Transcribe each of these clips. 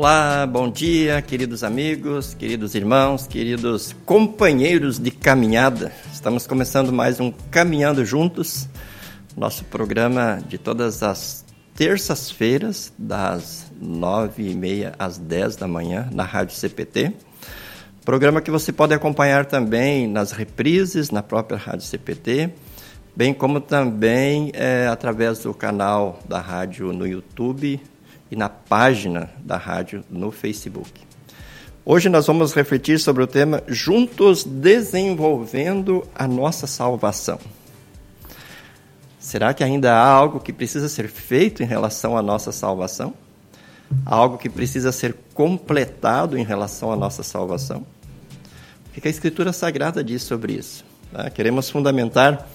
Olá, bom dia, queridos amigos, queridos irmãos, queridos companheiros de caminhada. Estamos começando mais um Caminhando Juntos, nosso programa de todas as terças-feiras, das nove e meia às dez da manhã, na Rádio CPT. Programa que você pode acompanhar também nas reprises, na própria Rádio CPT, bem como também é, através do canal da rádio no YouTube e na página da rádio no Facebook. Hoje nós vamos refletir sobre o tema Juntos Desenvolvendo a Nossa Salvação. Será que ainda há algo que precisa ser feito em relação à nossa salvação? algo que precisa ser completado em relação à nossa salvação? O que a Escritura Sagrada diz sobre isso? Né? Queremos fundamentar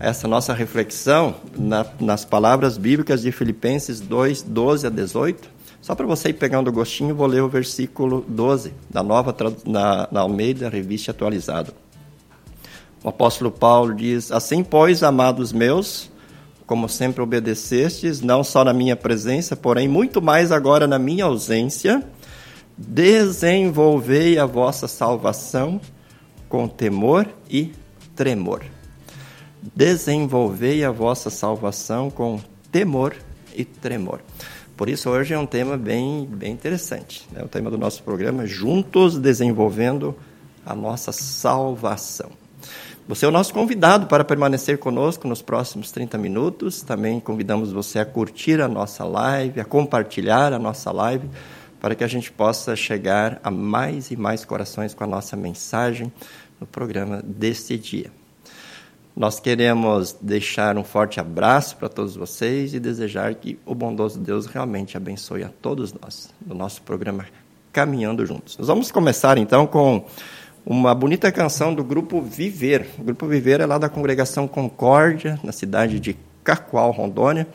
essa nossa reflexão na, nas palavras bíblicas de Filipenses 2, 12 a 18. Só para você ir pegando o gostinho, vou ler o versículo 12 da nova na, na Almeida Revista Atualizada. O apóstolo Paulo diz: Assim, pois, amados meus, como sempre obedecestes, não só na minha presença, porém muito mais agora na minha ausência, desenvolvei a vossa salvação com temor e tremor desenvolvei a vossa salvação com temor e tremor. Por isso, hoje é um tema bem, bem interessante. Né? O tema do nosso programa Juntos Desenvolvendo a Nossa Salvação. Você é o nosso convidado para permanecer conosco nos próximos 30 minutos. Também convidamos você a curtir a nossa live, a compartilhar a nossa live, para que a gente possa chegar a mais e mais corações com a nossa mensagem no programa deste dia. Nós queremos deixar um forte abraço para todos vocês e desejar que o bondoso Deus realmente abençoe a todos nós no nosso programa Caminhando Juntos. Nós vamos começar então com uma bonita canção do grupo Viver. O grupo Viver é lá da congregação Concórdia, na cidade de Cacoal, Rondônia.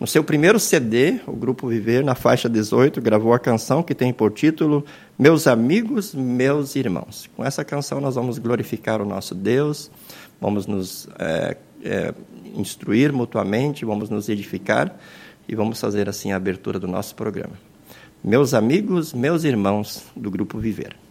No seu primeiro CD, o grupo Viver, na faixa 18, gravou a canção que tem por título Meus Amigos, Meus Irmãos. Com essa canção nós vamos glorificar o nosso Deus vamos nos é, é, instruir mutuamente, vamos nos edificar e vamos fazer assim a abertura do nosso programa. Meus amigos, meus irmãos do Grupo Viver.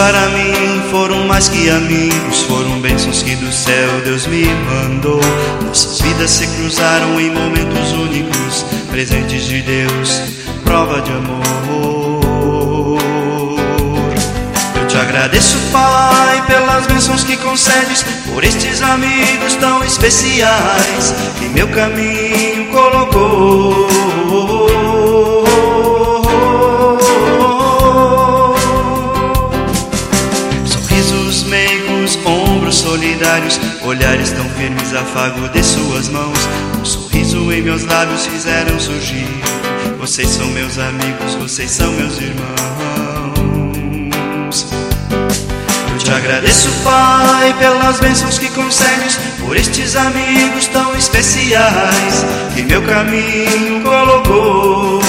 Para mim foram mais que amigos, foram bênçãos que do céu Deus me mandou. Nossas vidas se cruzaram em momentos únicos, presentes de Deus, prova de amor. Eu te agradeço, Pai, pelas bênçãos que concedes, por estes amigos tão especiais que meu caminho colocou. Olhares tão firmes, afago de suas mãos. Um sorriso em meus lábios fizeram surgir. Vocês são meus amigos, vocês são meus irmãos. Eu te agradeço, Pai, pelas bênçãos que concedes, por estes amigos tão especiais que meu caminho colocou.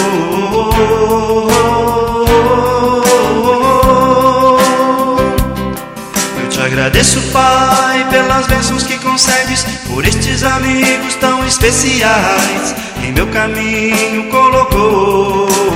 Agradeço, Pai, pelas bênçãos que concedes, por estes amigos tão especiais, em meu caminho colocou.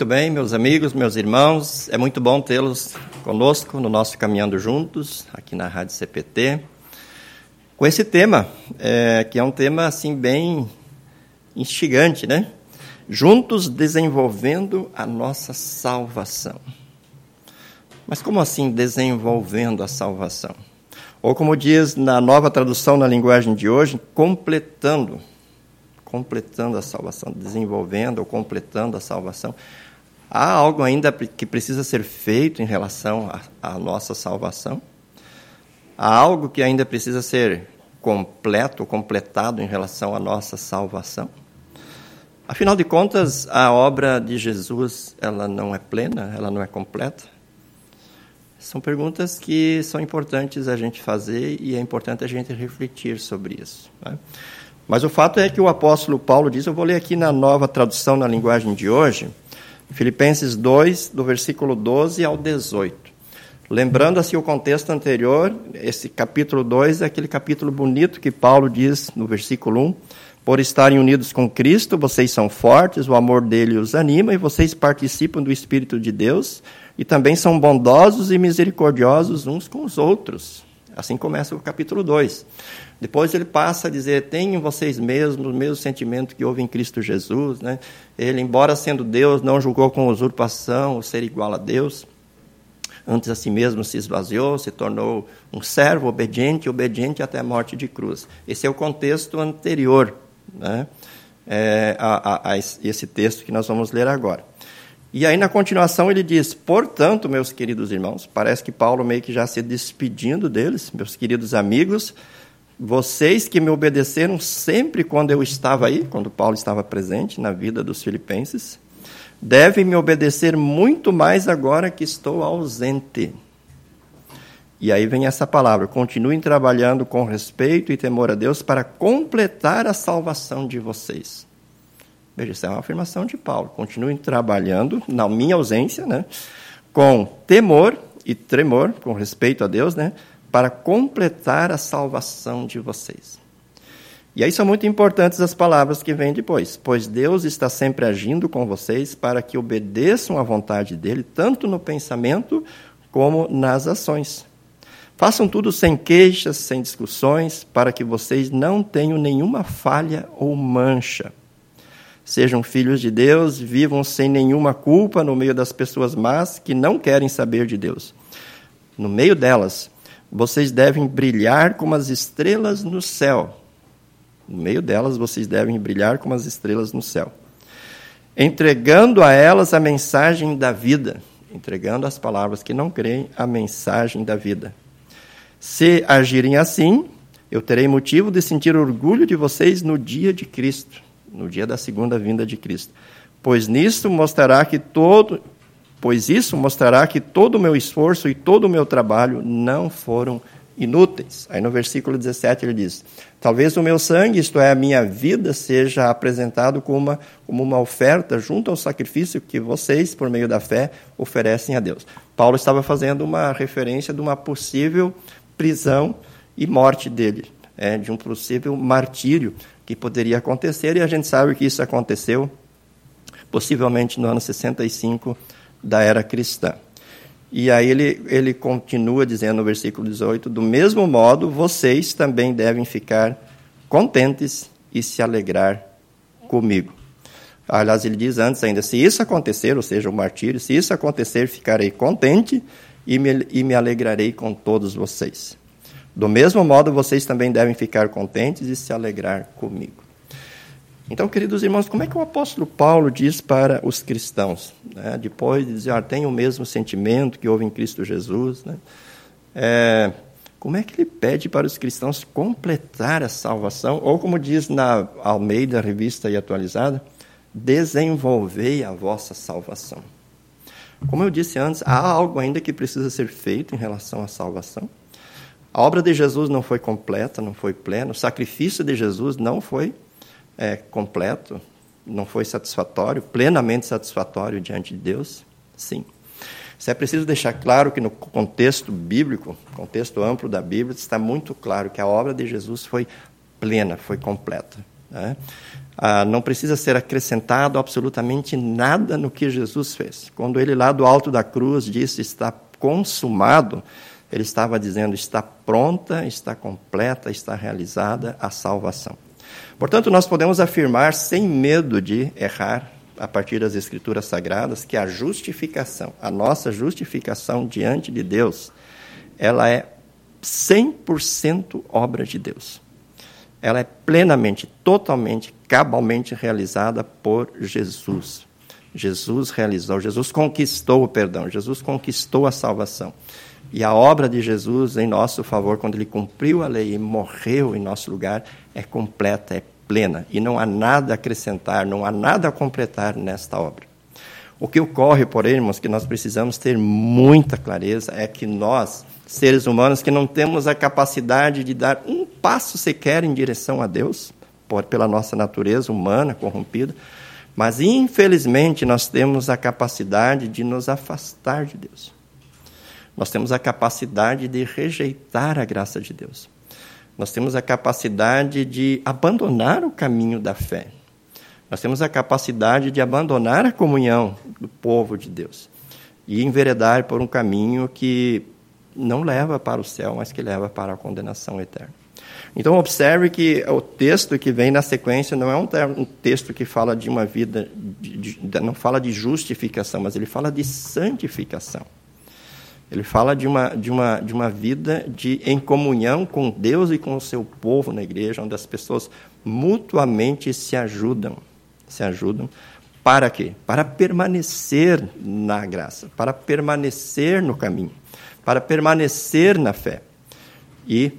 Muito bem, meus amigos, meus irmãos, é muito bom tê-los conosco no nosso Caminhando Juntos, aqui na Rádio CPT. com esse tema, é, que é um tema assim bem instigante, né? Juntos desenvolvendo a nossa salvação. Mas como assim desenvolvendo a salvação? Ou como diz na nova tradução na linguagem de hoje, completando. Completando a salvação, desenvolvendo ou completando a salvação. Há algo ainda que precisa ser feito em relação à nossa salvação? Há algo que ainda precisa ser completo, completado em relação à nossa salvação? Afinal de contas, a obra de Jesus, ela não é plena, ela não é completa? São perguntas que são importantes a gente fazer e é importante a gente refletir sobre isso. Né? Mas o fato é que o apóstolo Paulo diz, eu vou ler aqui na nova tradução na linguagem de hoje, Filipenses 2, do versículo 12 ao 18. Lembrando assim o contexto anterior, esse capítulo 2 é aquele capítulo bonito que Paulo diz no versículo 1: Por estarem unidos com Cristo, vocês são fortes, o amor dele os anima e vocês participam do Espírito de Deus e também são bondosos e misericordiosos uns com os outros. Assim começa o capítulo 2. Depois ele passa a dizer: tenham vocês mesmos o mesmo sentimento que houve em Cristo Jesus. Né? Ele, embora sendo Deus, não julgou com usurpação o ser igual a Deus Antes a si mesmo se esvaziou, se tornou um servo obediente, obediente até a morte de cruz. Esse é o contexto anterior né, é, a, a, a esse texto que nós vamos ler agora. E aí, na continuação, ele diz: Portanto, meus queridos irmãos, parece que Paulo meio que já se despedindo deles, meus queridos amigos, vocês que me obedeceram sempre quando eu estava aí, quando Paulo estava presente na vida dos filipenses, devem me obedecer muito mais agora que estou ausente. E aí vem essa palavra: continuem trabalhando com respeito e temor a Deus para completar a salvação de vocês. Veja, isso é uma afirmação de Paulo. Continuem trabalhando, na minha ausência, né, com temor e tremor, com respeito a Deus, né, para completar a salvação de vocês. E aí são muito importantes as palavras que vêm depois. Pois Deus está sempre agindo com vocês para que obedeçam à vontade dele, tanto no pensamento como nas ações. Façam tudo sem queixas, sem discussões, para que vocês não tenham nenhuma falha ou mancha. Sejam filhos de Deus, vivam sem nenhuma culpa no meio das pessoas más que não querem saber de Deus. No meio delas, vocês devem brilhar como as estrelas no céu no meio delas vocês devem brilhar como as estrelas no céu, entregando a elas a mensagem da vida, entregando às palavras que não creem a mensagem da vida. Se agirem assim, eu terei motivo de sentir orgulho de vocês no dia de Cristo, no dia da segunda vinda de Cristo. Pois nisso mostrará que todo, pois isso mostrará que todo o meu esforço e todo o meu trabalho não foram inúteis. Aí no versículo 17 ele diz: Talvez o meu sangue, isto é, a minha vida, seja apresentado como uma, como uma oferta junto ao sacrifício que vocês, por meio da fé, oferecem a Deus. Paulo estava fazendo uma referência de uma possível prisão e morte dele, é, de um possível martírio que poderia acontecer, e a gente sabe que isso aconteceu possivelmente no ano 65 da era cristã. E aí ele, ele continua dizendo no versículo 18: Do mesmo modo, vocês também devem ficar contentes e se alegrar comigo. Aliás, ele diz antes ainda: se isso acontecer, ou seja, o martírio, se isso acontecer, ficarei contente e me, e me alegrarei com todos vocês. Do mesmo modo, vocês também devem ficar contentes e se alegrar comigo. Então, queridos irmãos, como é que o apóstolo Paulo diz para os cristãos? Né? Depois de dizer, ah, tem o mesmo sentimento que houve em Cristo Jesus, né? é, como é que ele pede para os cristãos completar a salvação? Ou, como diz na Almeida, revista e atualizada, desenvolvei a vossa salvação. Como eu disse antes, há algo ainda que precisa ser feito em relação à salvação. A obra de Jesus não foi completa, não foi plena, o sacrifício de Jesus não foi é, completo, não foi satisfatório, plenamente satisfatório diante de Deus? Sim. Se é preciso deixar claro que no contexto bíblico, contexto amplo da Bíblia, está muito claro que a obra de Jesus foi plena, foi completa. Né? Ah, não precisa ser acrescentado absolutamente nada no que Jesus fez. Quando ele lá do alto da cruz disse está consumado, Ele estava dizendo: está pronta, está completa, está realizada a salvação. Portanto, nós podemos afirmar, sem medo de errar, a partir das Escrituras Sagradas, que a justificação, a nossa justificação diante de Deus, ela é 100% obra de Deus. Ela é plenamente, totalmente, cabalmente realizada por Jesus. Jesus realizou, Jesus conquistou o perdão, Jesus conquistou a salvação. E a obra de Jesus em nosso favor, quando ele cumpriu a lei e morreu em nosso lugar, é completa, é plena. E não há nada a acrescentar, não há nada a completar nesta obra. O que ocorre, porém, irmãos, que nós precisamos ter muita clareza é que nós, seres humanos, que não temos a capacidade de dar um passo sequer em direção a Deus, por, pela nossa natureza humana corrompida, mas infelizmente nós temos a capacidade de nos afastar de Deus. Nós temos a capacidade de rejeitar a graça de Deus. Nós temos a capacidade de abandonar o caminho da fé. Nós temos a capacidade de abandonar a comunhão do povo de Deus e enveredar por um caminho que não leva para o céu, mas que leva para a condenação eterna. Então, observe que o texto que vem na sequência não é um, texto que fala de uma vida, de, de, não fala de justificação, mas ele fala de santificação. Ele fala de uma, de uma, de uma vida de, em comunhão com Deus e com o seu povo na igreja, onde as pessoas mutuamente se ajudam. Se ajudam. Para quê? Para permanecer na graça, para permanecer no caminho, para permanecer na fé. E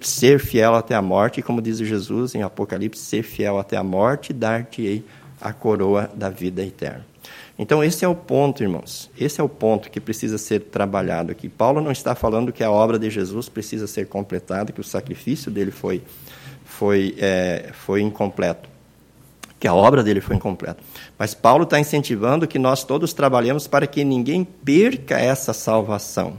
ser fiel até a morte, como diz Jesus em Apocalipse, ser fiel até a morte, dar-te-ei a coroa da vida eterna. Então, esse é o ponto, irmãos. Esse é o ponto que precisa ser trabalhado aqui. Paulo não está falando que a obra de Jesus precisa ser completada, que o sacrifício dele foi, foi, é, foi incompleto, que a obra dele foi incompleta. Mas Paulo está incentivando que nós todos trabalhemos para que ninguém perca essa salvação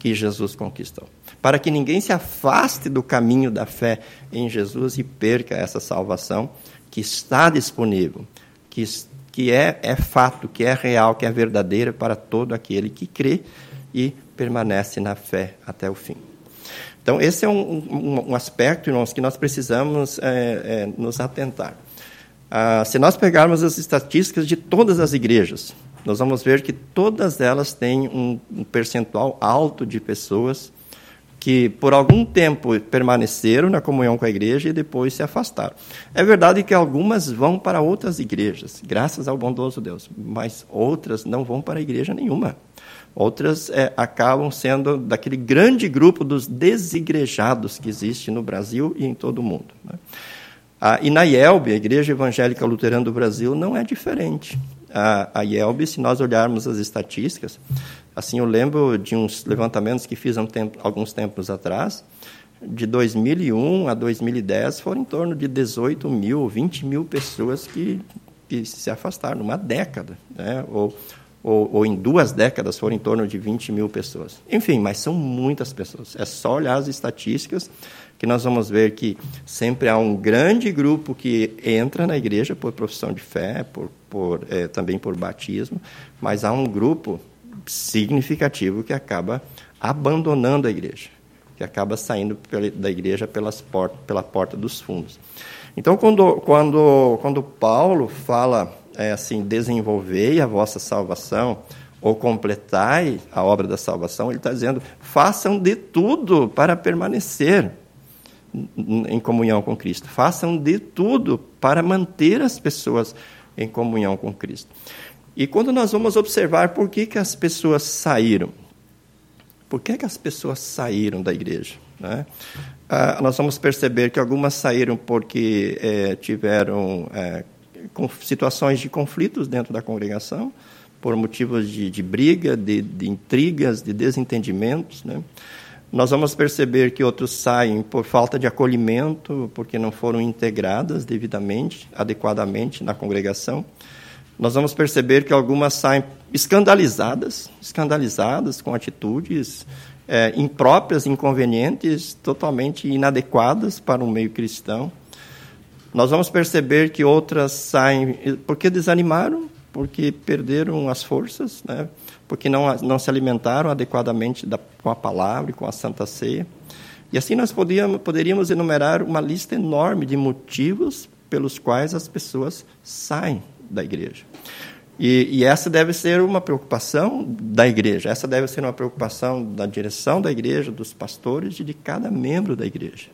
que Jesus conquistou. Para que ninguém se afaste do caminho da fé em Jesus e perca essa salvação que está disponível, que está que é, é fato, que é real, que é verdadeira para todo aquele que crê e permanece na fé até o fim. Então, esse é um, um, um aspecto, irmãos, que nós precisamos é, é, nos atentar. Ah, se nós pegarmos as estatísticas de todas as igrejas, nós vamos ver que todas elas têm um, um percentual alto de pessoas que por algum tempo permaneceram na comunhão com a igreja e depois se afastaram. É verdade que algumas vão para outras igrejas, graças ao bondoso Deus, mas outras não vão para igreja nenhuma. Outras é, acabam sendo daquele grande grupo dos desigrejados que existe no Brasil e em todo o mundo. Né? Ah, e na IELB, a Igreja Evangélica Luterana do Brasil, não é diferente. A IELB, se nós olharmos as estatísticas, Assim, eu lembro de uns levantamentos que fiz um tempo, alguns tempos atrás, de 2001 a 2010 foram em torno de 18 mil, 20 mil pessoas que, que se afastaram, numa década, né? ou, ou, ou, em duas décadas foram em torno de 20 mil pessoas. Enfim, mas são muitas pessoas. É só olhar as estatísticas que nós vamos ver que sempre há um grande grupo que entra na igreja por profissão de fé, por, por é, também por batismo, mas há um grupo significativo que acaba abandonando a igreja, que acaba saindo da igreja pelas portas, pela porta dos fundos. Então, quando, quando, quando Paulo fala é, assim, desenvolvei a vossa salvação, ou completai a obra da salvação, ele está dizendo, façam de tudo para permanecer em comunhão com Cristo. Façam de tudo para manter as pessoas em comunhão com Cristo. E quando nós vamos observar por que, que as pessoas saíram, por que, que as pessoas saíram da igreja? Né? Ah, nós vamos perceber que algumas saíram porque é, tiveram é, situações de conflitos dentro da congregação, por motivos de, de briga, de, de, intrigas, de desentendimentos. Né? Nós vamos perceber que outros saem por falta de acolhimento, porque não foram integradas devidamente, adequadamente na congregação nós vamos perceber que algumas saem escandalizadas, escandalizadas com atitudes é, impróprias, inconvenientes, totalmente inadequadas para um meio cristão. Nós vamos perceber que outras saem porque desanimaram, porque perderam as forças, né? porque não, não se alimentaram adequadamente da, com a palavra e com a Santa Ceia. E assim nós podíamos, poderíamos enumerar uma lista enorme de motivos pelos quais as pessoas saem da igreja. E, e, essa deve ser uma preocupação da igreja, essa deve ser uma preocupação da direção da igreja, dos pastores e de cada membro da igreja.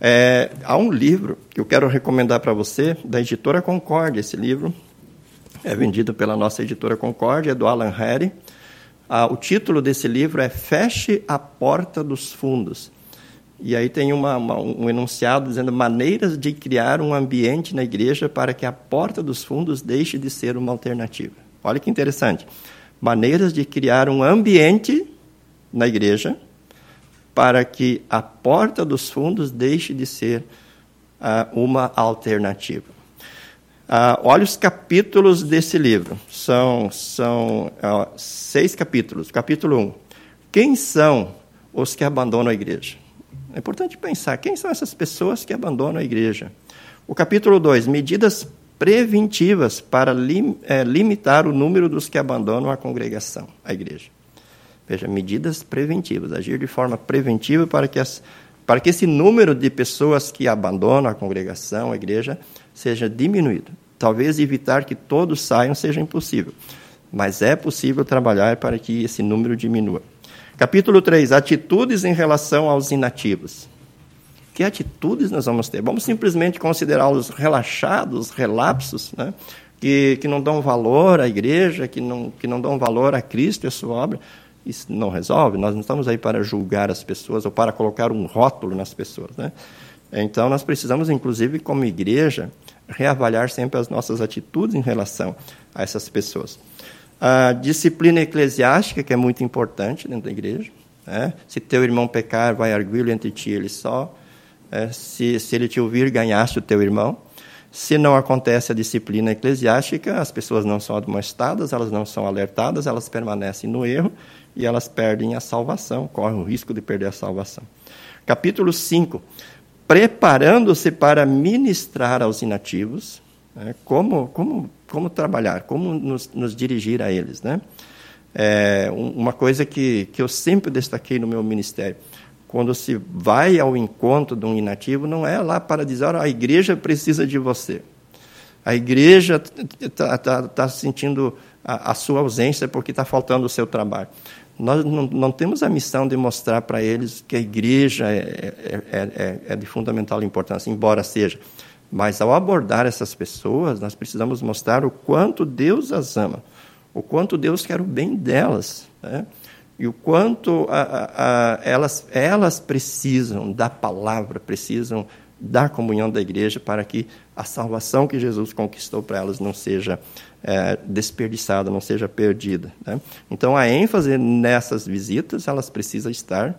É, há um livro que eu quero recomendar para você, da editora Concórdia. Esse livro é vendido pela nossa editora Concórdia, é do Alan Harry. Ah, o título desse livro é Feche a Porta dos Fundos. E aí tem uma, uma, um enunciado dizendo maneiras de criar um ambiente na igreja para que a porta dos fundos deixe de ser uma alternativa. Olha que interessante. Maneiras de criar um ambiente na igreja para que a porta dos fundos deixe de ser uh, uma alternativa. Uh, olha os capítulos desse livro. São, são uh, seis capítulos. Capítulo 1. Um. Quem são os que abandonam a igreja? É importante pensar quem são essas pessoas que abandonam a igreja. O capítulo 2, medidas preventivas para lim, é, limitar o número dos que abandonam a congregação, a igreja. Veja, medidas preventivas, agir de forma preventiva para que, as, para que esse número de pessoas que abandonam a congregação, a igreja, seja diminuído. Talvez evitar que todos saiam seja impossível, mas é possível trabalhar para que esse número diminua. Capítulo 3, atitudes em relação aos inativos. Que atitudes nós vamos ter? Vamos simplesmente considerá-los relaxados, relapsos, né? que, que não dão valor à igreja, que não, que não dão valor a Cristo e a sua obra. Isso não resolve, nós não estamos aí para julgar as pessoas ou para colocar um rótulo nas pessoas. Né? Então, nós precisamos, inclusive, como igreja, reavaliar sempre as nossas atitudes em relação a essas pessoas. A disciplina eclesiástica, que é muito importante dentro da igreja. Né? Se teu irmão pecar, vai arguí-lo entre ti ele só. É, se, se ele te ouvir, ganhaste o teu irmão. Se não acontece a disciplina eclesiástica, as pessoas não são admoestadas, elas não são alertadas, elas permanecem no erro e elas perdem a salvação, correm o risco de perder a salvação. Capítulo 5. Preparando-se para ministrar aos inativos. Né? Como, como como trabalhar, como nos, nos dirigir a eles, né? É, uma coisa que, que eu sempre destaquei no meu ministério, quando se vai ao encontro de um inativo, não é lá para dizer, a igreja precisa de você. A igreja está tá, tá sentindo a, a, sua ausência porque está faltando o seu trabalho. Nós não, não temos a missão de mostrar para eles que a igreja é, é, é, é de fundamental importância, embora seja. Mas ao abordar essas pessoas, nós precisamos mostrar o quanto Deus as ama, o quanto Deus quer o bem delas, né? e o quanto a, a, a, elas, elas precisam da palavra, precisam da comunhão da igreja para que a salvação que Jesus conquistou para elas não seja é, desperdiçada, não seja perdida. Né? Então, a ênfase nessas visitas, elas precisa estar,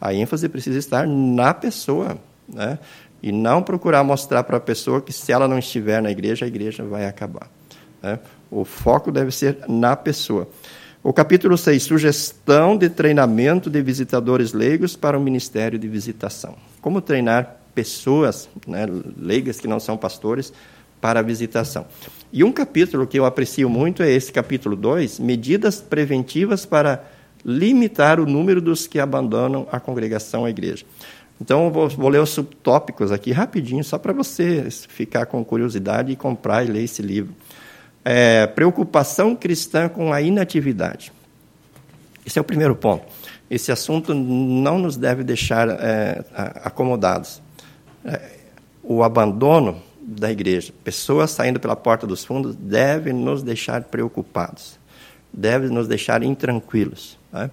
a ênfase precisa estar na pessoa. Né? E não procurar mostrar para a pessoa que se ela não estiver na igreja, a igreja vai acabar. Né? O foco deve ser na pessoa. O capítulo 6, sugestão de treinamento de visitadores leigos para o ministério de visitação. Como treinar pessoas né, leigas que não são pastores para a visitação. E um capítulo que eu aprecio muito é esse capítulo 2, medidas preventivas para limitar o número dos que abandonam a congregação, a igreja. Então, eu vou, vou ler os subtópicos aqui rapidinho, só para você ficar com curiosidade e comprar e ler esse livro. É, preocupação cristã com a inatividade. Esse é o primeiro ponto. Esse assunto não nos deve deixar é, acomodados. É, o abandono da igreja, pessoas saindo pela porta dos fundos, deve nos deixar preocupados, deve nos deixar intranquilos. Né?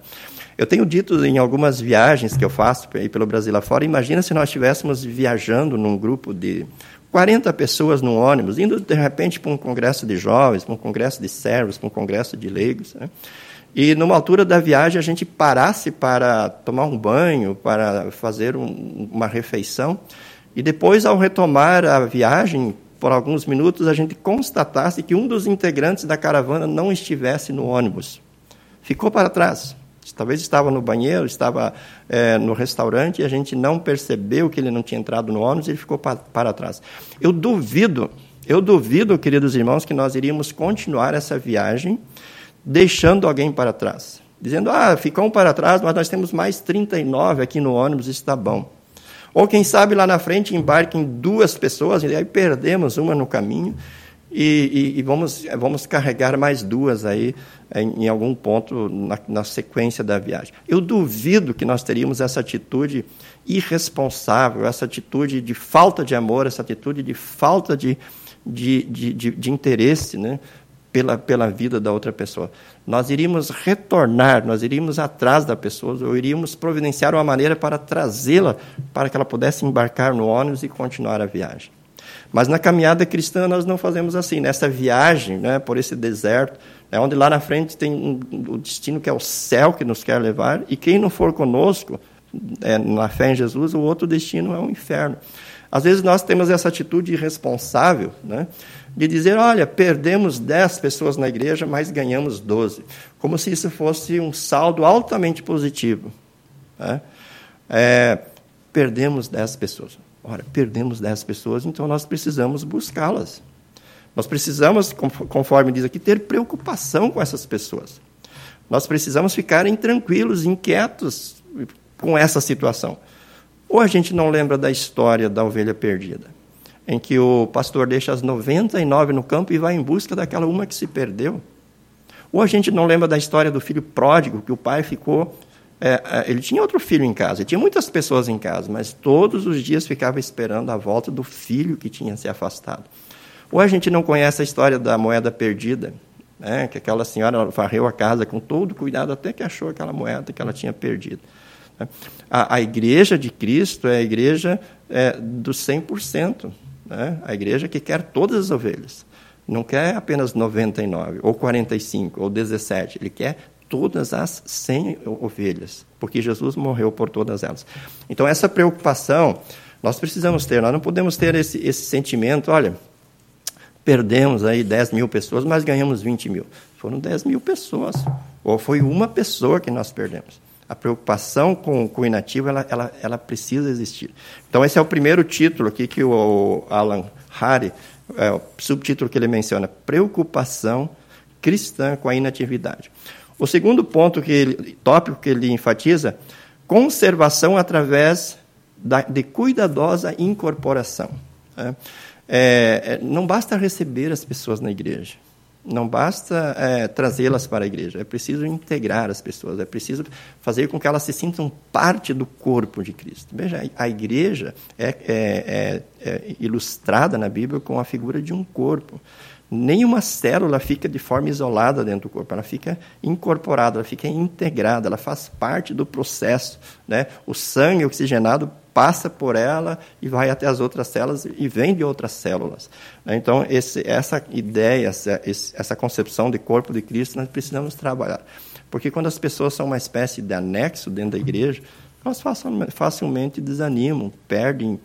Eu tenho dito em algumas viagens que eu faço pelo Brasil afora, imagina se nós estivéssemos viajando num grupo de 40 pessoas num ônibus, indo de repente para um congresso de jovens, para um congresso de servos, para um congresso de leigos. Né? E numa altura da viagem a gente parasse para tomar um banho, para fazer um, uma refeição, e depois, ao retomar a viagem, por alguns minutos, a gente constatasse que um dos integrantes da caravana não estivesse no ônibus. Ficou para trás. Talvez estava no banheiro, estava é, no restaurante e a gente não percebeu que ele não tinha entrado no ônibus e ele ficou para, para trás. Eu duvido, Eu duvido, queridos irmãos, que nós iríamos continuar essa viagem deixando alguém para trás. Dizendo, ah, ficou um para trás, mas nós temos mais 39 aqui no ônibus, está bom. Ou quem sabe lá na frente embarquem duas pessoas, e aí perdemos uma no caminho, e, e, e vamos, vamos carregar mais duas aí em, em algum ponto na, na, sequência da viagem. Eu duvido que nós teríamos essa atitude irresponsável, essa atitude de falta de amor, essa atitude de falta de, de, de, de, de interesse né, pela, pela vida da outra pessoa. Nós iríamos retornar, nós iríamos atrás da pessoa, ou iríamos providenciar uma maneira para trazê-la para que ela pudesse embarcar no ônibus e continuar a viagem. Mas na caminhada cristã nós não fazemos assim. Nessa viagem né, por esse deserto, é onde lá na frente tem um, o destino que é o céu que nos quer levar, e quem não for conosco é, na fé em Jesus, o outro destino é o inferno. Às vezes nós temos essa atitude irresponsável né, de dizer: olha, perdemos 10 pessoas na igreja, mas ganhamos 12. Como se isso fosse um saldo altamente positivo. Né? É, perdemos 10 pessoas. Ora, perdemos 10 pessoas, então nós precisamos buscá-las. Nós precisamos, conforme diz aqui, ter preocupação com essas pessoas. Nós precisamos ficar tranquilos, inquietos com essa situação. Ou a gente não lembra da história da ovelha perdida, em que o pastor deixa as 99 no campo e vai em busca daquela uma que se perdeu. Ou a gente não lembra da história do filho pródigo, que o pai ficou é, é, ele tinha outro filho em casa, tinha muitas pessoas em casa, mas todos os dias ficava esperando a volta do filho que tinha se afastado. Ou a gente não conhece a história da moeda perdida, né, que aquela senhora varreu a casa com todo cuidado até que achou aquela moeda que ela tinha perdido. Né. A, a igreja de Cristo é a igreja é, do 100%, né, a igreja que quer todas as ovelhas. Não quer apenas 99, ou 45, ou 17, ele quer todas as 100 ovelhas, porque Jesus morreu por todas elas. Então, essa preocupação nós precisamos ter, nós não podemos ter esse, esse sentimento, olha, perdemos aí 10 mil pessoas, mas ganhamos 20 mil. Foram 10 mil pessoas, ou foi uma pessoa que nós perdemos. A preocupação com, com o inativo, ela, ela, ela precisa existir. Então, esse é o primeiro título aqui que o Alan Harry, é, o subtítulo que ele menciona, preocupação cristã com a inatividade. O segundo ponto que ele, tópico que ele enfatiza, conservação através da, de cuidadosa incorporação. Né? É, é, não basta receber as pessoas na igreja, não basta é, trazê-las para a igreja, é preciso integrar as pessoas, é preciso fazer com que elas se sintam parte do corpo de Cristo. Veja, a igreja é, é, é, é ilustrada na Bíblia com a figura de um corpo nenhuma célula fica de forma isolada dentro do corpo, ela fica incorporada, ela fica integrada, ela faz parte do processo. Né? O sangue oxigenado passa por ela e vai até as outras células e vem de outras células. Então, esse, essa ideia, essa, essa concepção de corpo de Cristo, nós precisamos trabalhar. Porque quando as pessoas são uma espécie de anexo dentro da igreja, elas facilmente desanimam, perdem,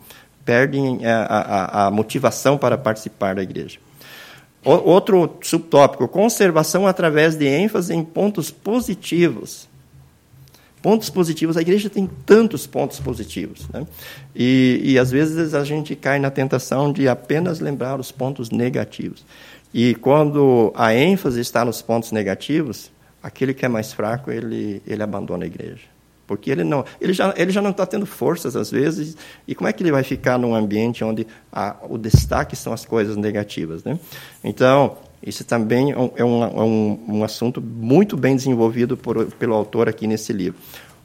perdem a, a, a motivação para participar da igreja. Outro subtópico, conservação através de ênfase em pontos positivos. Pontos positivos, a igreja tem tantos pontos positivos. Né? E, e às vezes a gente cai na tentação de apenas lembrar os pontos negativos. E quando a ênfase está nos pontos negativos, aquele que é mais fraco, ele, ele abandona a igreja. Porque ele não, ele já, ele já não está tendo forças às vezes, e como é que ele vai ficar num ambiente onde a, o destaque são as coisas negativas, né? Então, isso também é um, é um, um assunto muito bem desenvolvido por, pelo autor aqui nesse livro.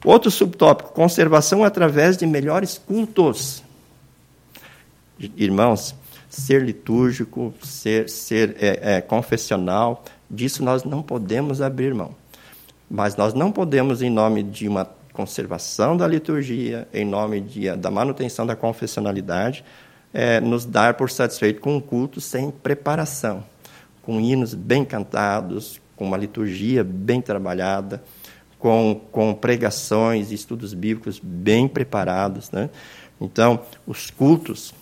Outro subtópico: conservação através de melhores cultos. Irmãos, ser litúrgico, ser, ser é, é, confessional, disso nós não podemos abrir mão. Mas nós não podemos, em nome de uma conservação da liturgia, em nome de, da manutenção da confessionalidade, é, nos dar por satisfeito com um culto sem preparação, com hinos bem cantados, com uma liturgia bem trabalhada, com, com pregações e estudos bíblicos bem preparados. Né? Então, os cultos,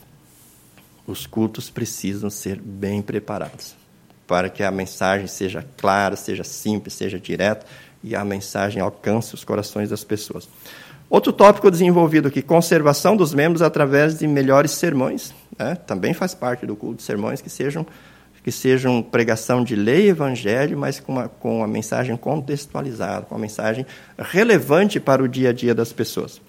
os cultos precisam ser bem preparados, para que a mensagem seja clara, seja simples, seja direta, e a mensagem alcance os corações das pessoas. Outro tópico desenvolvido aqui, conservação dos membros através de melhores sermões. né? também faz parte do culto de sermões que sejam que sejam pregação de lei e evangelho, mas com uma, com mensagem contextualizada, com uma mensagem relevante para o dia a dia das pessoas.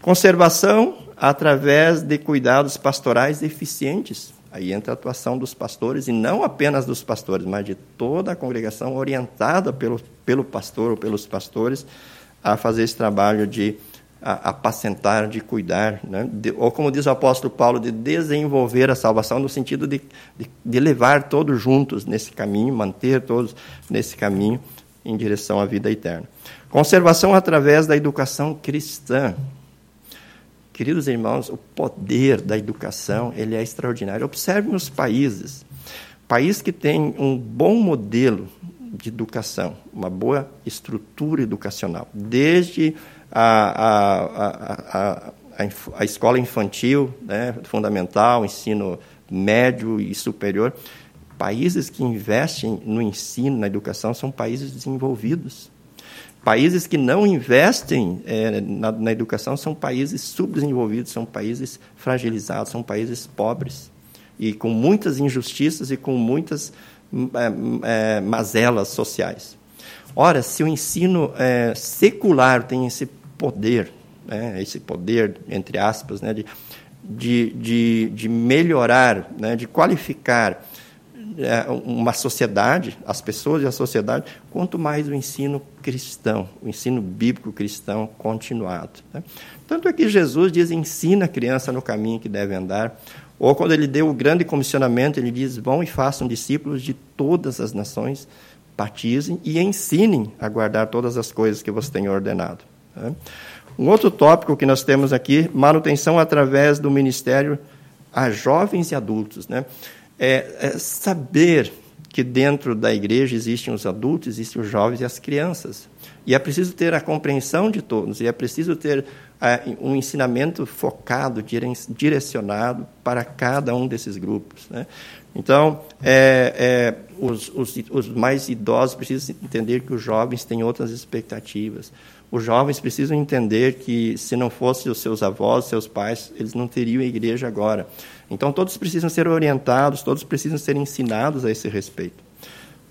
Conservação através de cuidados pastorais eficientes. Aí entra a atuação dos pastores, e não apenas dos pastores, mas de toda a congregação orientada pelo, pelo pastor ou pelos pastores a fazer esse trabalho de apacentar, de cuidar, né? de, ou como diz o apóstolo Paulo, de desenvolver a salvação, no sentido de, de, de levar todos juntos nesse caminho, manter todos nesse caminho em direção à vida eterna. Conservação através da educação cristã. Queridos irmãos, o poder da educação ele é extraordinário. Observe nos países, país que tem um bom modelo de educação, uma boa estrutura educacional, desde a, a, a, a escola infantil, né, fundamental, ensino médio e superior. Países que investem no ensino, na educação, são países desenvolvidos. Países que não investem é, na, na, educação são países subdesenvolvidos, são países fragilizados, são países pobres e com muitas injustiças e com muitas é, é, mazelas sociais. Ora, se o ensino é, secular tem esse poder, né, esse poder, entre aspas, né, de, de, de, de melhorar, né, de qualificar uma sociedade, as pessoas e a sociedade, quanto mais o ensino cristão, o ensino bíblico cristão continuado. Né? Tanto é que Jesus diz: ensina a criança no caminho que deve andar. Ou quando ele deu o grande comissionamento, ele diz: vão e façam discípulos de todas as nações, batizem e ensinem a guardar todas as coisas que você tem ordenado. Né? Um outro tópico que nós temos aqui, manutenção através do ministério a jovens e adultos. Né? É, é saber que dentro da igreja existem os adultos, existem os jovens e as crianças. E é preciso ter a compreensão de todos, e é preciso ter é, um ensinamento focado, direcionado para cada um desses grupos. Né? Então, é, é, os, os, os, mais idosos precisam entender que os jovens têm outras expectativas. Os jovens precisam entender que, se não fossem os seus avós, seus pais, eles não teriam a igreja agora. Então, todos precisam ser orientados, todos precisam ser ensinados a esse respeito.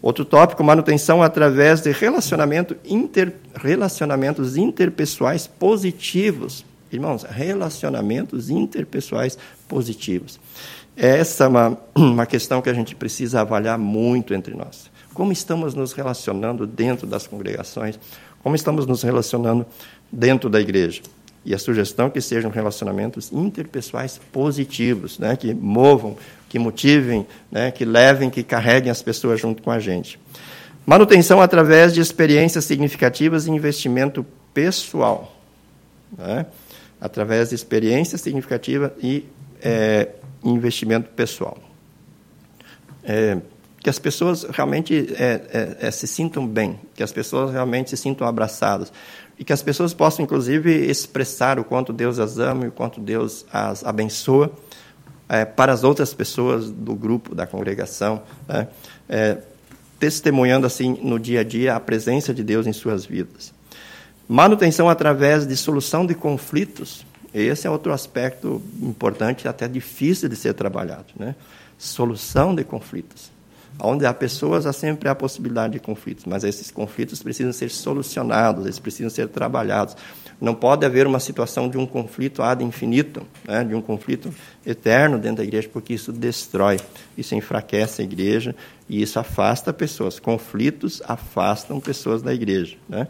Outro tópico, manutenção através de relacionamento inter, relacionamentos interpessoais positivos. Irmãos, relacionamentos interpessoais positivos. Essa é uma, uma questão que a gente precisa avaliar muito entre nós. Como estamos nos relacionando dentro das congregações? Como estamos nos relacionando dentro da igreja? E a sugestão é que sejam relacionamentos interpessoais positivos, né, que movam, que motivem, né, que levem, que carreguem as pessoas junto com a gente. Manutenção através de experiências significativas e investimento pessoal. Né, através de experiência significativa e é, investimento pessoal. É, que as pessoas realmente é, é, é, se sintam bem, que as pessoas realmente se sintam abraçadas, e que as pessoas possam, inclusive, expressar o quanto Deus as ama e o quanto Deus as abençoa é, para as outras pessoas do grupo, da congregação, né? é, testemunhando, assim, no dia a dia, a presença de Deus em suas vidas. Manutenção através de solução de conflitos. Esse é outro aspecto importante, até difícil de ser trabalhado. Né? Solução de conflitos. Onde há pessoas, há sempre a possibilidade de conflitos, mas esses conflitos precisam ser solucionados, eles precisam ser trabalhados. Não pode haver uma situação de um conflito ad infinito, né, de um conflito eterno dentro da igreja, porque isso destrói, isso enfraquece a igreja e isso afasta pessoas. Conflitos afastam pessoas da igreja. Né?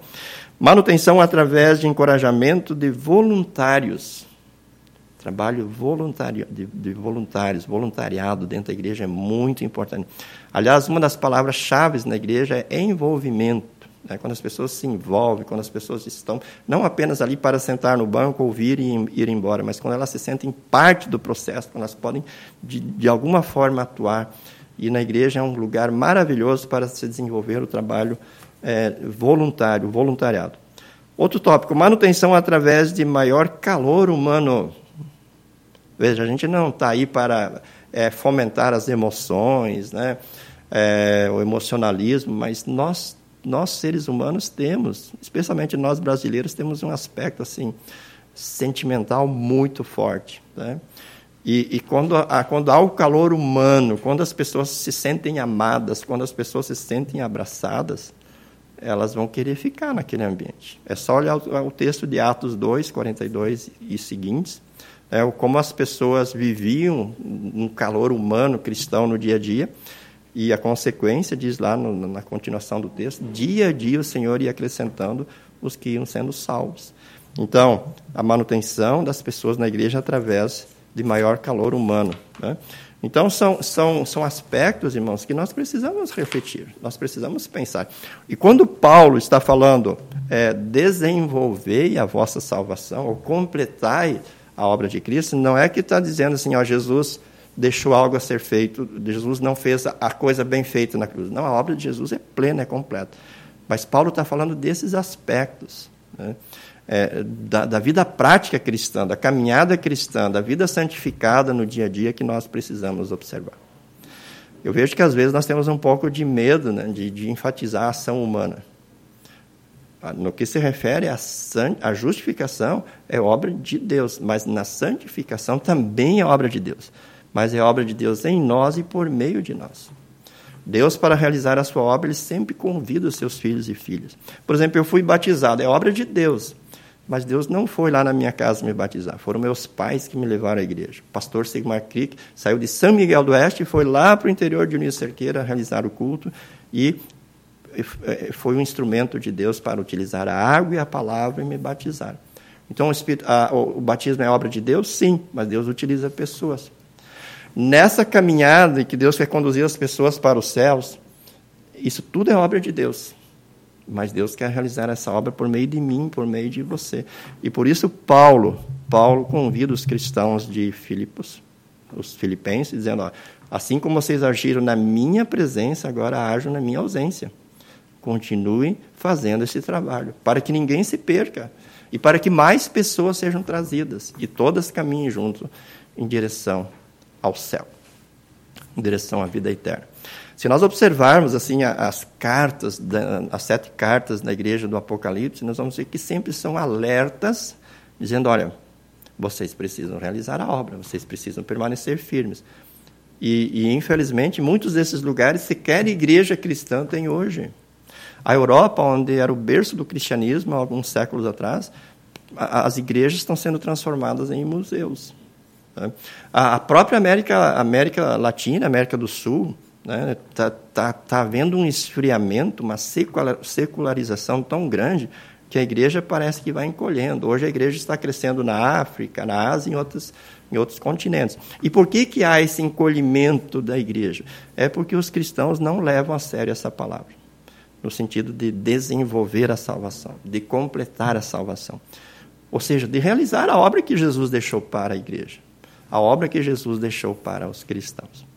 Manutenção através de encorajamento de voluntários. Trabalho voluntário, de, de, voluntários, voluntariado dentro da igreja é muito importante. Aliás, uma das palavras-chave na igreja é envolvimento. Né? Quando as pessoas se envolvem, quando as pessoas estão não apenas ali para sentar no banco, ouvir e ir embora, mas quando elas se sentem parte do processo, quando elas podem, de, de alguma forma, atuar. E na igreja é um lugar maravilhoso para se desenvolver o trabalho é, voluntário, voluntariado. Outro tópico, manutenção através de maior calor humano. Veja, a gente não está aí para é, fomentar as emoções, né? É, o emocionalismo, mas nós, nós seres humanos temos, especialmente nós brasileiros, temos um aspecto assim sentimental muito forte. Né? E, e quando, há, quando há o calor humano, quando as pessoas se sentem amadas, quando as pessoas se sentem abraçadas, elas vão querer ficar naquele ambiente. É só olhar o, o texto de Atos 2, 42 e seguintes, é, como as pessoas viviam um calor humano cristão no dia a dia, e a consequência, diz lá no, na continuação do texto, dia a dia o Senhor ia acrescentando os que iam sendo salvos. Então, a manutenção das pessoas na igreja através de maior calor humano. Né? Então, são, são, são aspectos, irmãos, que nós precisamos refletir, nós precisamos pensar. E quando Paulo está falando, é, desenvolvei a vossa salvação, ou completai a obra de Cristo, não é que está dizendo assim, ó, Jesus deixou algo a ser feito, Jesus não fez a coisa bem feita na cruz. Não, a obra de Jesus é plena, é completa. Mas Paulo está falando desses aspectos. Né? É, da, da, vida prática cristã, da caminhada cristã, da vida santificada no dia a dia que nós precisamos observar. Eu vejo que às vezes nós temos um pouco de medo né, de, de enfatizar a ação humana. Ah, no que se refere à, à justificação, é obra de Deus, mas na santificação também é obra de Deus. Mas é obra de Deus em nós e por meio de nós. Deus, para realizar a sua obra, ele sempre convida os seus filhos e filhas. Por exemplo, eu fui batizado, é obra de Deus. Mas Deus não foi lá na minha casa me batizar. Foram meus pais que me levaram à igreja. O pastor Sigmar Crick saiu de São Miguel do Oeste e foi lá para o interior de União Cerqueira realizar o culto. E foi um instrumento de Deus para utilizar a água e a palavra e me batizar. Então, o, Espírito, a, o batismo é obra de Deus? Sim, mas Deus utiliza pessoas. Nessa caminhada em que Deus quer conduzir as pessoas para os céus, isso tudo é obra de Deus. Mas Deus quer realizar essa obra por meio de mim, por meio de você. E por isso Paulo, Paulo convida os cristãos de Filipos, os filipenses, dizendo: ó, assim como vocês agiram na minha presença, agora ajam na minha ausência. Continuem fazendo esse trabalho, para que ninguém se perca e para que mais pessoas sejam trazidas e todas caminhem junto em direção ao céu, em direção à vida eterna. Se nós observarmos assim as cartas, as sete cartas da igreja do Apocalipse, nós vamos ver que sempre são alertas, dizendo: olha, vocês precisam realizar a obra, vocês precisam permanecer firmes. E, e infelizmente, muitos desses lugares sequer igreja cristã tem hoje. A Europa, onde era o berço do cristianismo há alguns séculos atrás, as igrejas estão sendo transformadas em museus. Né? A própria América, América Latina, América do Sul, Está né? tá, tá, tá havendo um esfriamento, uma secularização tão grande que a igreja parece que vai encolhendo. Hoje a igreja está crescendo na África, na Ásia e em outros, em outros continentes. E por que, que há esse encolhimento da igreja? É porque os cristãos não levam a sério essa palavra, no sentido de desenvolver a salvação, de completar a salvação. Ou seja, de realizar a obra que Jesus deixou para a igreja, a obra que Jesus deixou para os cristãos.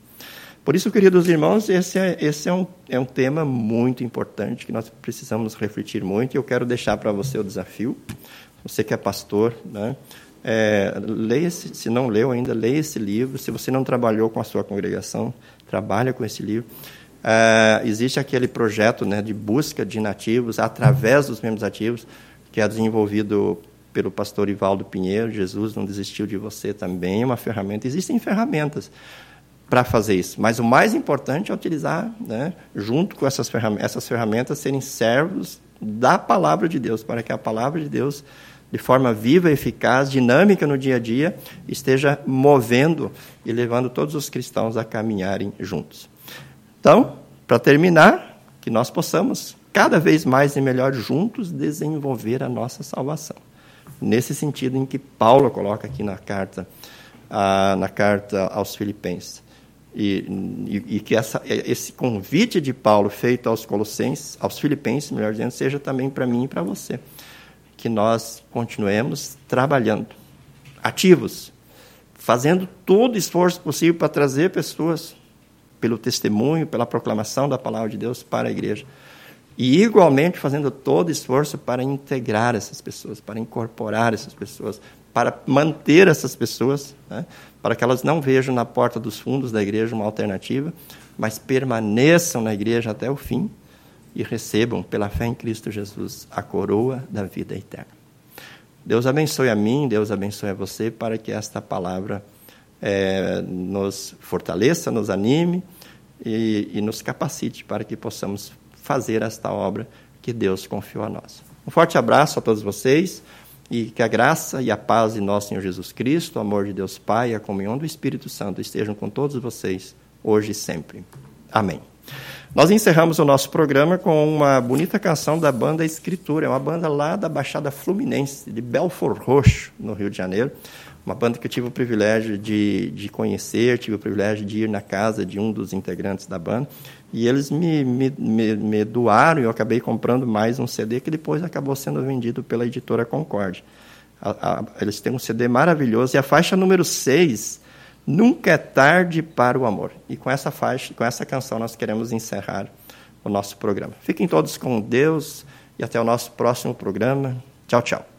Por isso, queridos irmãos, esse, é, esse é, um, é um tema muito importante que nós precisamos refletir muito. E eu quero deixar para você o desafio. Você que é pastor, né? É, leia esse, se não leu ainda, leia esse livro. Se você não trabalhou com a sua congregação, trabalha com esse livro. É, existe aquele projeto né, de busca de nativos através dos membros ativos, que é desenvolvido pelo pastor Ivaldo Pinheiro. Jesus não desistiu de você também, é uma ferramenta. Existem ferramentas para fazer isso. Mas o mais importante é utilizar, né, junto com essas ferramentas, essas ferramentas, serem servos da palavra de Deus, para que a palavra de Deus, de forma viva, eficaz, dinâmica no dia a dia, esteja movendo e levando todos os cristãos a caminharem juntos. Então, para terminar, que nós possamos cada vez mais e melhor juntos desenvolver a nossa salvação. Nesse sentido em que Paulo coloca aqui na carta, ah, na carta aos Filipenses. E, e, e, que essa, esse convite de Paulo feito aos Colossenses, aos Filipenses, melhor dizendo, seja também para mim e para você. Que nós continuemos trabalhando, ativos, fazendo todo o esforço possível para trazer pessoas pelo testemunho, pela proclamação da palavra de Deus para a igreja. E igualmente fazendo todo esforço para integrar essas pessoas, para incorporar essas pessoas, para manter essas pessoas, né, para que elas não vejam na porta dos fundos da igreja uma alternativa, mas permaneçam na igreja até o fim e recebam, pela fé em Cristo Jesus, a coroa da vida eterna. Deus abençoe a mim, Deus abençoe a você, para que esta palavra é, nos fortaleça, nos anime e, e nos capacite para que possamos fazer esta obra que Deus confiou a nós. Um forte abraço a todos vocês e que a graça e a paz de nosso Senhor Jesus Cristo, o amor de Deus Pai e a comunhão do Espírito Santo estejam com todos vocês, hoje e sempre. Amém. Nós encerramos o nosso programa com uma bonita canção da banda Escritura, é uma banda lá da Baixada Fluminense, de Belfort Roxo, no Rio de Janeiro. Uma banda que eu tive o privilégio de, de conhecer, tive o privilégio de ir na casa de um dos integrantes da banda. E eles me, me, me, me doaram e eu acabei comprando mais um CD que depois acabou sendo vendido pela editora Concorde. A, a, eles têm um CD maravilhoso e a faixa número 6, Nunca é Tarde para o Amor. E com essa faixa, com essa canção, nós queremos encerrar o nosso programa. Fiquem todos com Deus e até o nosso próximo programa. Tchau, tchau.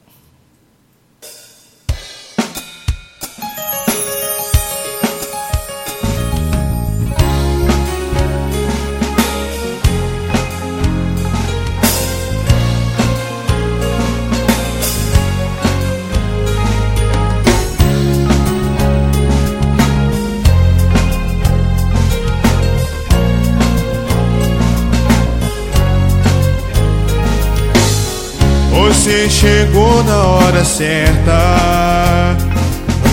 Chegou na hora certa.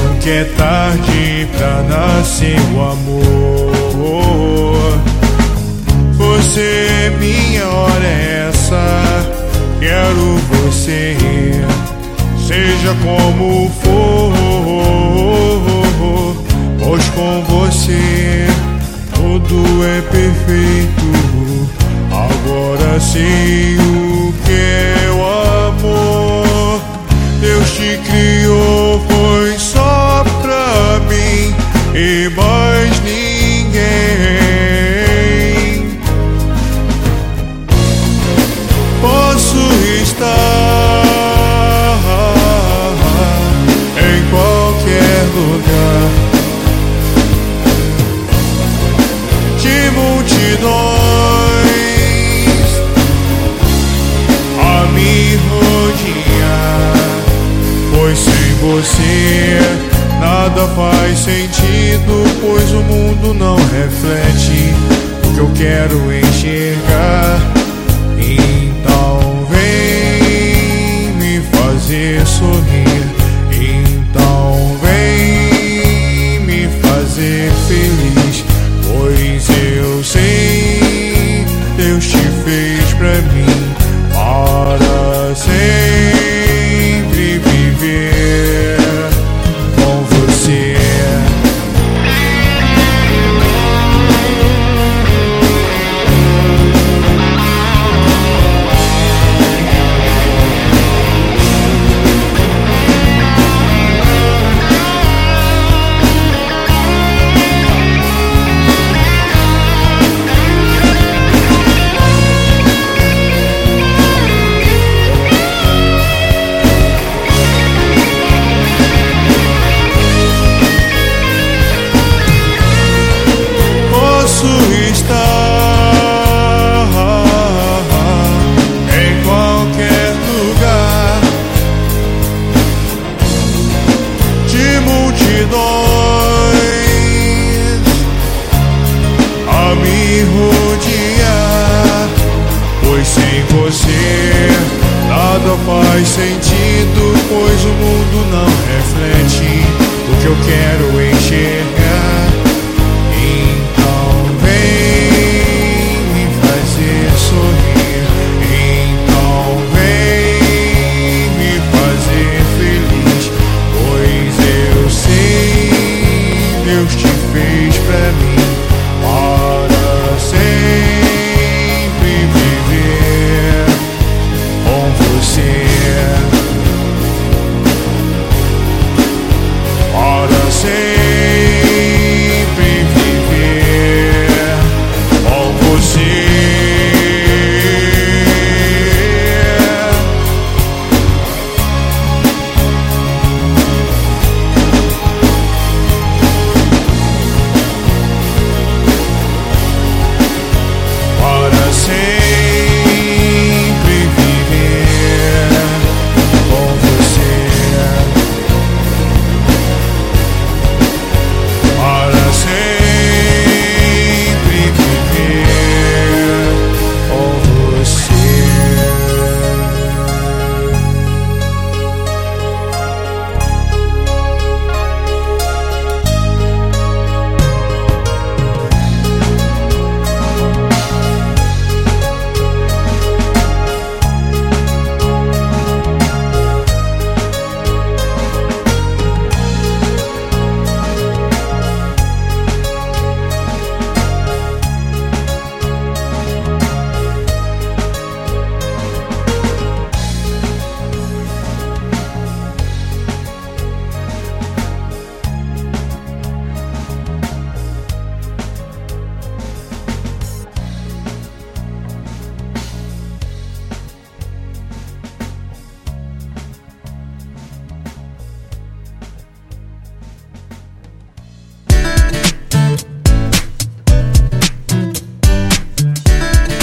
Nunca é tarde pra nascer o amor. Você minha hora é essa. Quero você, seja como for. Pois com você tudo é perfeito. Agora sei o Posso